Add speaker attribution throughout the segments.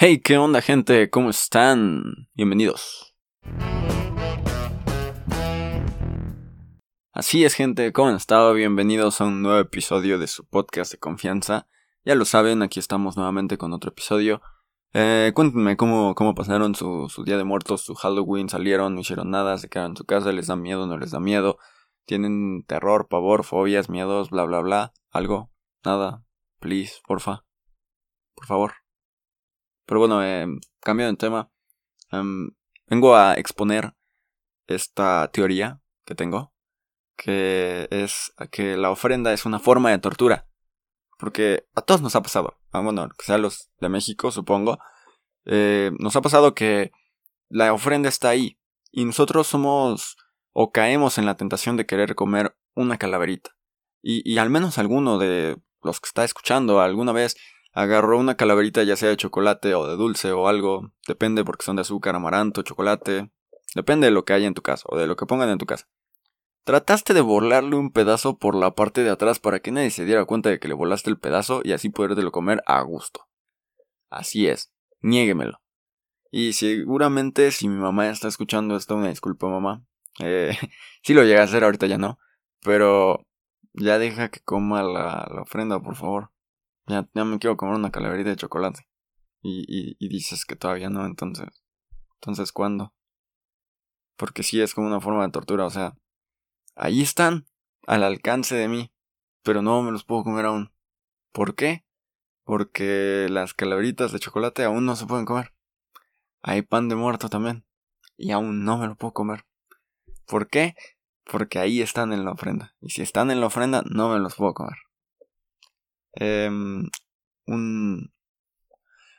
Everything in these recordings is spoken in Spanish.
Speaker 1: Hey, ¿qué onda gente? ¿Cómo están? Bienvenidos. Así es gente, ¿cómo han estado? Bienvenidos a un nuevo episodio de su podcast de confianza. Ya lo saben, aquí estamos nuevamente con otro episodio. Eh, cuéntenme cómo, cómo pasaron su, su, Día de Muertos, su Halloween, salieron, no hicieron nada, se quedaron en su casa, les da miedo, no les da miedo, tienen terror, pavor, fobias, miedos, bla bla bla, algo, nada, please, porfa, por favor. Pero bueno, eh, cambiando de tema, em, vengo a exponer esta teoría que tengo, que es que la ofrenda es una forma de tortura. Porque a todos nos ha pasado, ah, bueno, que sea los de México, supongo, eh, nos ha pasado que la ofrenda está ahí y nosotros somos o caemos en la tentación de querer comer una calaverita. Y al menos alguno de los que está escuchando alguna vez agarró una calaverita ya sea de chocolate o de dulce o algo, depende porque son de azúcar, amaranto, chocolate, depende de lo que haya en tu casa o de lo que pongan en tu casa. Trataste de volarle un pedazo por la parte de atrás para que nadie se diera cuenta de que le volaste el pedazo y así podértelo comer a gusto. Así es, niéguemelo. Y seguramente si mi mamá está escuchando esto, una disculpa mamá. Eh, sí lo llega a hacer, ahorita ya no. Pero ya deja que coma la, la ofrenda, por favor. Ya, ya me quiero comer una calaverita de chocolate. Y, y, y dices que todavía no, entonces. Entonces, ¿cuándo? Porque sí es como una forma de tortura, o sea. Ahí están, al alcance de mí. Pero no me los puedo comer aún. ¿Por qué? Porque las calaveritas de chocolate aún no se pueden comer. Hay pan de muerto también. Y aún no me lo puedo comer. ¿Por qué? Porque ahí están en la ofrenda. Y si están en la ofrenda, no me los puedo comer. Eh, un,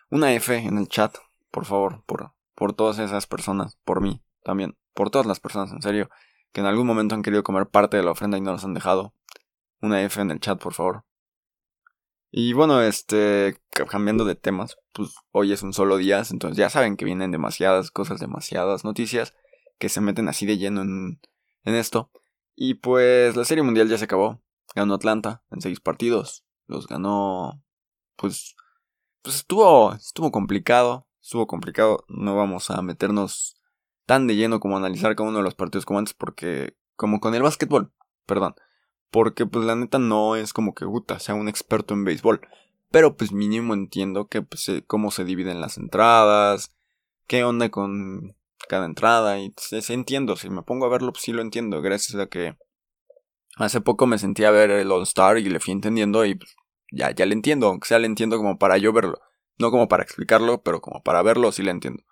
Speaker 1: una F en el chat, por favor, por, por todas esas personas, por mí también, por todas las personas, en serio, que en algún momento han querido comer parte de la ofrenda y no los han dejado. Una F en el chat, por favor. Y bueno, este, cambiando de temas, pues hoy es un solo día, entonces ya saben que vienen demasiadas cosas, demasiadas noticias que se meten así de lleno en, en esto. Y pues la serie mundial ya se acabó. Ganó Atlanta en seis partidos los ganó, pues, pues estuvo, estuvo complicado, estuvo complicado, no vamos a meternos tan de lleno como analizar cada uno de los partidos como antes, porque, como con el básquetbol, perdón, porque pues la neta no es como que Guta sea un experto en béisbol, pero pues mínimo entiendo que pues eh, cómo se dividen las entradas, qué onda con cada entrada, y entiendo, si me pongo a verlo pues sí lo entiendo, gracias a que hace poco me sentí a ver el All Star y le fui entendiendo y pues, ya, ya le entiendo, aunque sea le entiendo como para yo verlo. No como para explicarlo, pero como para verlo sí le entiendo.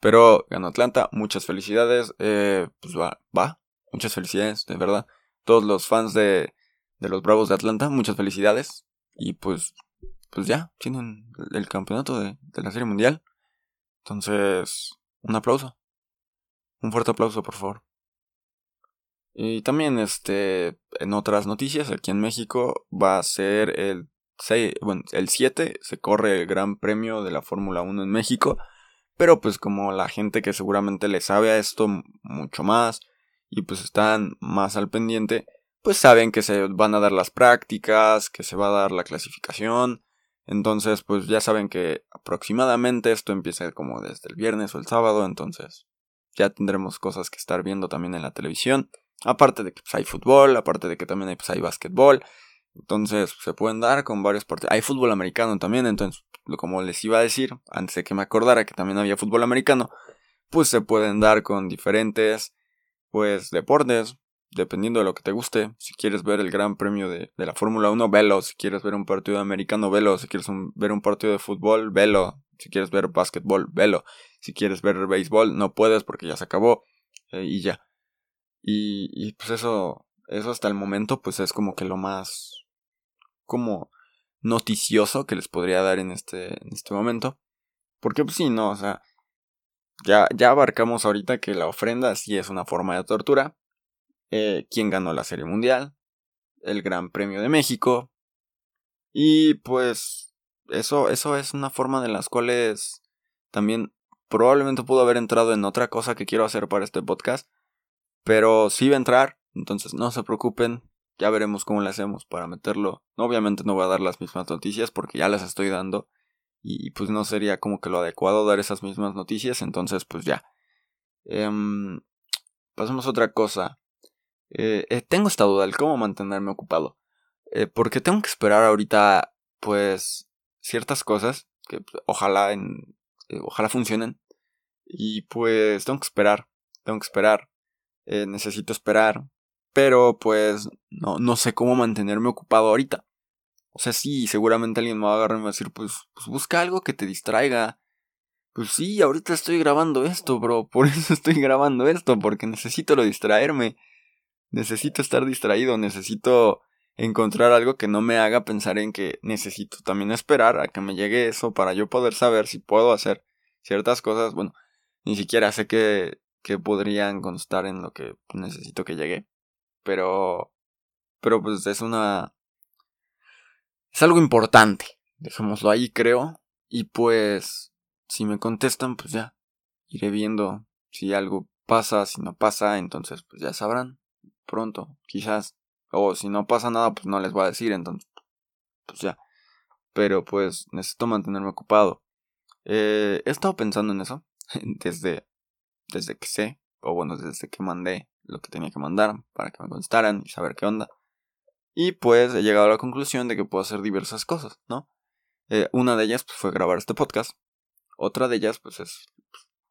Speaker 1: Pero ganó Atlanta, muchas felicidades. Eh, pues va, va, muchas felicidades, de verdad. Todos los fans de, de los Bravos de Atlanta, muchas felicidades. Y pues, pues ya, tienen el campeonato de, de la Serie Mundial. Entonces, un aplauso. Un fuerte aplauso, por favor. Y también, este, en otras noticias, aquí en México va a ser el 6, bueno, el 7 se corre el Gran Premio de la Fórmula 1 en México, pero pues como la gente que seguramente le sabe a esto mucho más y pues están más al pendiente, pues saben que se van a dar las prácticas, que se va a dar la clasificación, entonces pues ya saben que aproximadamente esto empieza como desde el viernes o el sábado, entonces ya tendremos cosas que estar viendo también en la televisión. Aparte de que pues, hay fútbol, aparte de que también hay, pues, hay básquetbol. Entonces se pueden dar con varios partidos. Hay fútbol americano también, entonces, como les iba a decir, antes de que me acordara que también había fútbol americano, pues se pueden dar con diferentes, pues, deportes, dependiendo de lo que te guste. Si quieres ver el Gran Premio de, de la Fórmula 1, velo. Si quieres ver un partido americano, velo. Si quieres ver un partido de fútbol, velo. Si quieres ver básquetbol, velo. Si quieres ver béisbol, no puedes porque ya se acabó. Eh, y ya. Y, y pues eso, eso hasta el momento pues es como que lo más como noticioso que les podría dar en este, en este momento. Porque pues sí, no, o sea, ya, ya abarcamos ahorita que la ofrenda sí es una forma de tortura. Eh, ¿Quién ganó la Serie Mundial? El Gran Premio de México. Y pues eso, eso es una forma de las cuales también probablemente pudo haber entrado en otra cosa que quiero hacer para este podcast. Pero sí va a entrar, entonces no se preocupen, ya veremos cómo le hacemos para meterlo. Obviamente no voy a dar las mismas noticias porque ya las estoy dando y pues no sería como que lo adecuado dar esas mismas noticias, entonces pues ya. Em, pasemos a otra cosa. Eh, eh, tengo esta duda, el cómo mantenerme ocupado. Eh, porque tengo que esperar ahorita, pues, ciertas cosas que pues, ojalá en, ojalá funcionen. Y pues tengo que esperar, tengo que esperar. Necesito esperar. Pero pues no, no sé cómo mantenerme ocupado ahorita. O sea, sí, seguramente alguien me va a agarrar y me va a decir, pues, pues busca algo que te distraiga. Pues sí, ahorita estoy grabando esto, bro. Por eso estoy grabando esto, porque necesito lo distraerme. Necesito estar distraído, necesito encontrar algo que no me haga pensar en que necesito también esperar a que me llegue eso para yo poder saber si puedo hacer ciertas cosas. Bueno, ni siquiera sé que, que podrían constar en lo que necesito que llegue. Pero, pero pues es una es algo importante. Dejémoslo ahí, creo. Y pues, si me contestan, pues ya. Iré viendo si algo pasa, si no pasa, entonces pues ya sabrán. Pronto, quizás. O si no pasa nada, pues no les voy a decir, entonces, pues ya. Pero pues necesito mantenerme ocupado. Eh, he estado pensando en eso desde, desde que sé, o bueno, desde que mandé lo que tenía que mandar para que me contestaran y saber qué onda. Y pues he llegado a la conclusión de que puedo hacer diversas cosas, ¿no? Eh, una de ellas pues, fue grabar este podcast. Otra de ellas pues es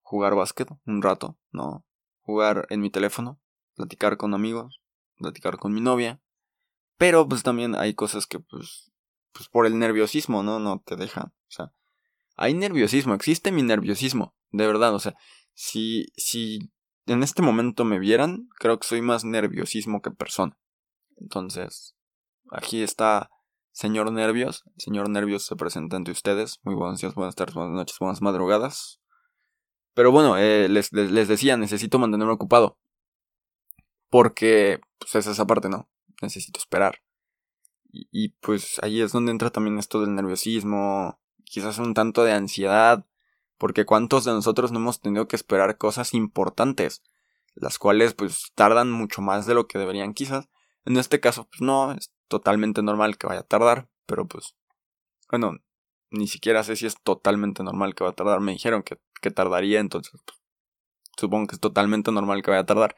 Speaker 1: jugar básquet un rato, ¿no? Jugar en mi teléfono, platicar con amigos, platicar con mi novia. Pero pues también hay cosas que pues, pues por el nerviosismo, ¿no? No te dejan. O sea, hay nerviosismo, existe mi nerviosismo, de verdad. O sea, si, si en este momento me vieran, creo que soy más nerviosismo que persona. Entonces, Aquí está Señor Nervios. señor Nervios se presenta ante ustedes. Muy buenos días, buenas tardes, buenas noches, buenas madrugadas. Pero bueno, eh, les, decía, necesito mantenerme ocupado. Porque, pues es esa parte, ¿no? Necesito esperar. Y, pues ahí es donde entra también esto del nerviosismo, quizás un tanto de ansiedad, porque cuántos de nosotros no hemos tenido que esperar cosas importantes, las cuales pues tardan mucho más de lo que deberían quizás. En este caso, pues no, totalmente normal que vaya a tardar, pero pues, bueno, ni siquiera sé si es totalmente normal que va a tardar. Me dijeron que, que tardaría, entonces pues, supongo que es totalmente normal que vaya a tardar.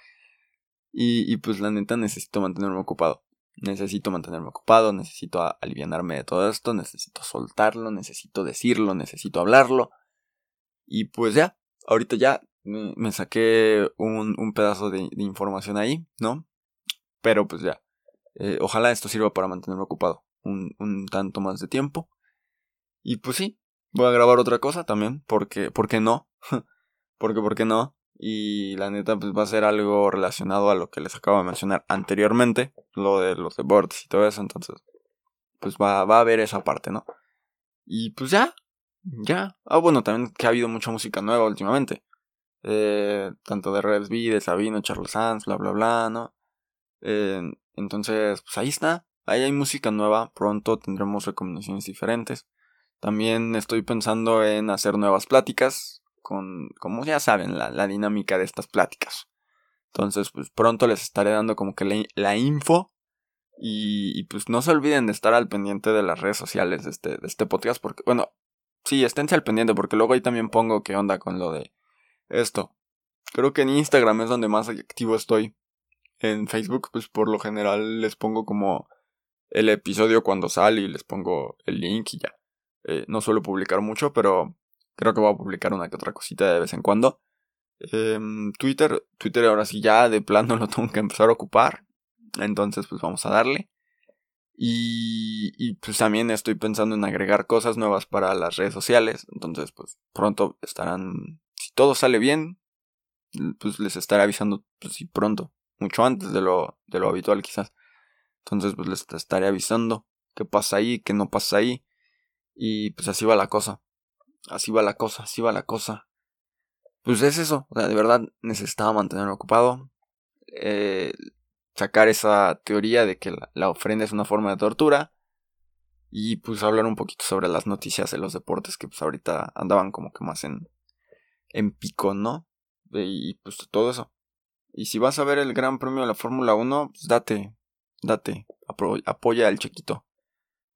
Speaker 1: Y, y, pues la neta necesito mantenerme ocupado. Necesito mantenerme ocupado, necesito aliviarme de todo esto, necesito soltarlo, necesito decirlo, necesito hablarlo. Y pues ya, ahorita ya me, saqué un, un pedazo de, información ahí, ¿no? Pero pues ya, eh, ojalá esto sirva para mantenerme ocupado un, un, tanto más de tiempo. Y pues sí, voy a grabar otra cosa también, porque, ¿por qué no? porque, ¿por qué no? Y la neta, pues va a ser algo relacionado a lo que les acabo de mencionar anteriormente, lo de los deportes y todo eso, entonces, pues va, va a haber esa parte, ¿no? Y pues ya, ya. Ah, bueno, también que ha habido mucha música nueva últimamente. Eh, tanto de Red B, de Sabino, Charles Sanz, bla, bla, bla, ¿no? Eh, entonces, pues ahí está. Ahí hay música nueva. Pronto tendremos recomendaciones diferentes. También estoy pensando en hacer nuevas pláticas. Con, como ya saben, la, dinámica de estas pláticas. Entonces, pues pronto les estaré dando como que la, info. Y, pues no se olviden de estar al pendiente de las redes sociales de este, de este podcast. Porque, bueno, sí, esténse al pendiente. Porque luego ahí también pongo qué onda con lo de esto. Creo que en Instagram es donde más activo estoy en Facebook, pues por lo general les pongo como el episodio cuando sale y les pongo el link y ya. Eh, no suelo publicar mucho, pero creo que voy a publicar una que otra cosita de vez en cuando. Em, Twitter, Twitter ahora sí ya de plano lo tengo que empezar a ocupar. Entonces pues vamos a darle. Y, pues también estoy pensando en agregar cosas nuevas para las redes sociales. Entonces pues pronto estarán, si todo sale bien, pues les estaré avisando pues sí pronto mucho antes de lo, de lo habitual quizás. Entonces pues les estaré avisando qué pasa ahí, qué no pasa ahí. Y pues así va la cosa. Así va la cosa, así va la cosa. Pues es eso, o sea, de verdad necesitaba mantenerme ocupado. Eh, sacar esa teoría de que la, ofrenda es una forma de tortura. Y pues hablar un poquito sobre las noticias de los deportes que pues ahorita andaban como que más en, en pico, ¿no? Y pues todo eso. Y si vas a ver el Gran Premio de la Fórmula 1, pues date, date, apoya al Chequito,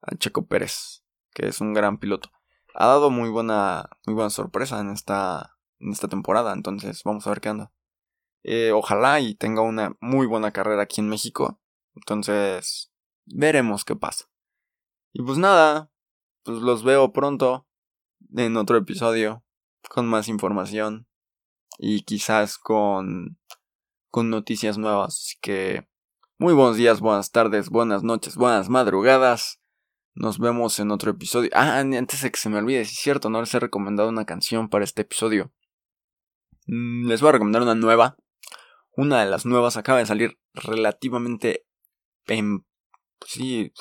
Speaker 1: al Checo Pérez, que es un gran piloto. ha dado muy buena, muy buena sorpresa en esta, en esta temporada. Entonces, vamos a ver qué anda. Eh, ojalá y tenga una muy buena carrera aquí en México. Entonces, veremos qué pasa. Y pues nada, pues los veo pronto en otro episodio con más información y quizás con con noticias nuevas. Así que muy buenos días, buenas tardes, buenas noches, buenas madrugadas. Nos vemos en otro episodio. Ah, antes de que se me olvide, si es cierto, no les he recomendado una canción para este episodio. Mm, les voy a recomendar una nueva. Una de las nuevas acaba de salir relativamente en... Sí,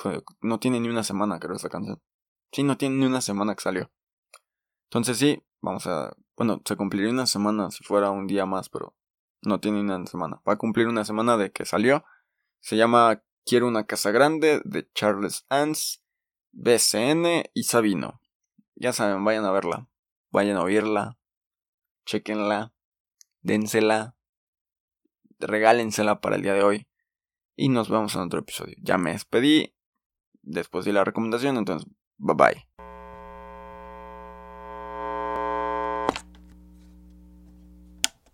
Speaker 1: no tiene ni una semana creo esta canción. Sí, no tiene ni una semana que salió. Entonces sí, vamos a... Bueno, se cumpliría una semana si fuera un día más, pero no tiene una semana. Va a cumplir una semana de que salió. Se llama Quiero una casa grande de Charles Ans, BCN y Sabino. Ya saben, vayan a verla. Vayan a oírla. Chequenla. Dénsela. Regálensela para el día de hoy. Y nos vemos en otro episodio. Ya me despedí. Después de la recomendación, entonces, bye bye.